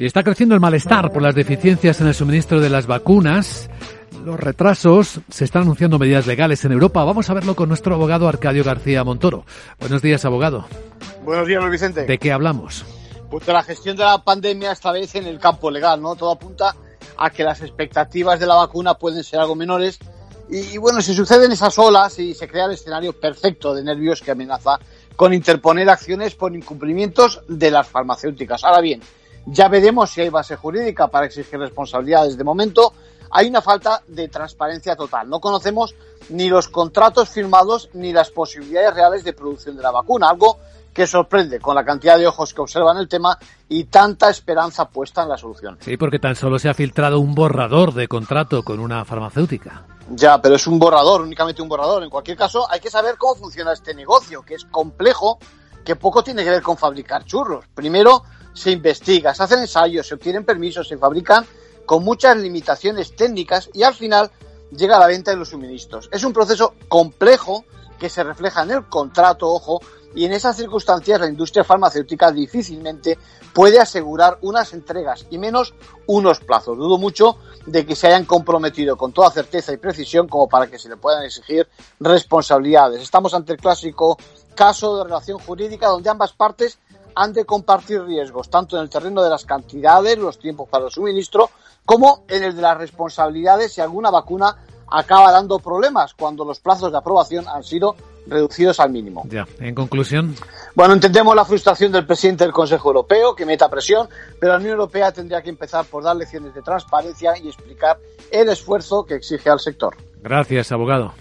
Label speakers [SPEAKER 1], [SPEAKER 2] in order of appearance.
[SPEAKER 1] Y está creciendo el malestar por las deficiencias en el suministro de las vacunas. Los retrasos, se están anunciando medidas legales en Europa. Vamos a verlo con nuestro abogado Arcadio García Montoro. Buenos días, abogado.
[SPEAKER 2] Buenos días, Luis Vicente.
[SPEAKER 1] ¿De qué hablamos?
[SPEAKER 2] Pues de la gestión de la pandemia esta vez en el campo legal, ¿no? Todo apunta a que las expectativas de la vacuna pueden ser algo menores. Y, bueno, si suceden esas olas y se crea el escenario perfecto de nervios que amenaza con interponer acciones por incumplimientos de las farmacéuticas. Ahora bien, ya veremos si hay base jurídica para exigir responsabilidades. De momento, hay una falta de transparencia total. No conocemos ni los contratos firmados ni las posibilidades reales de producción de la vacuna, algo que sorprende con la cantidad de ojos que observan el tema y tanta esperanza puesta en la solución.
[SPEAKER 1] Sí, porque tan solo se ha filtrado un borrador de contrato con una farmacéutica.
[SPEAKER 2] Ya, pero es un borrador, únicamente un borrador. En cualquier caso, hay que saber cómo funciona este negocio, que es complejo, que poco tiene que ver con fabricar churros. Primero, se investiga, se hacen ensayos, se obtienen permisos, se fabrican con muchas limitaciones técnicas y al final llega a la venta de los suministros. Es un proceso complejo que se refleja en el contrato, ojo, y en esas circunstancias la industria farmacéutica difícilmente puede asegurar unas entregas y menos unos plazos. Dudo mucho de que se hayan comprometido con toda certeza y precisión como para que se le puedan exigir responsabilidades. Estamos ante el clásico caso de relación jurídica donde ambas partes han de compartir riesgos, tanto en el terreno de las cantidades, los tiempos para el suministro, como en el de las responsabilidades si alguna vacuna acaba dando problemas cuando los plazos de aprobación han sido reducidos al mínimo.
[SPEAKER 1] Ya, en conclusión.
[SPEAKER 2] Bueno, entendemos la frustración del presidente del Consejo Europeo, que meta presión, pero la Unión Europea tendría que empezar por dar lecciones de transparencia y explicar el esfuerzo que exige al sector.
[SPEAKER 1] Gracias, abogado.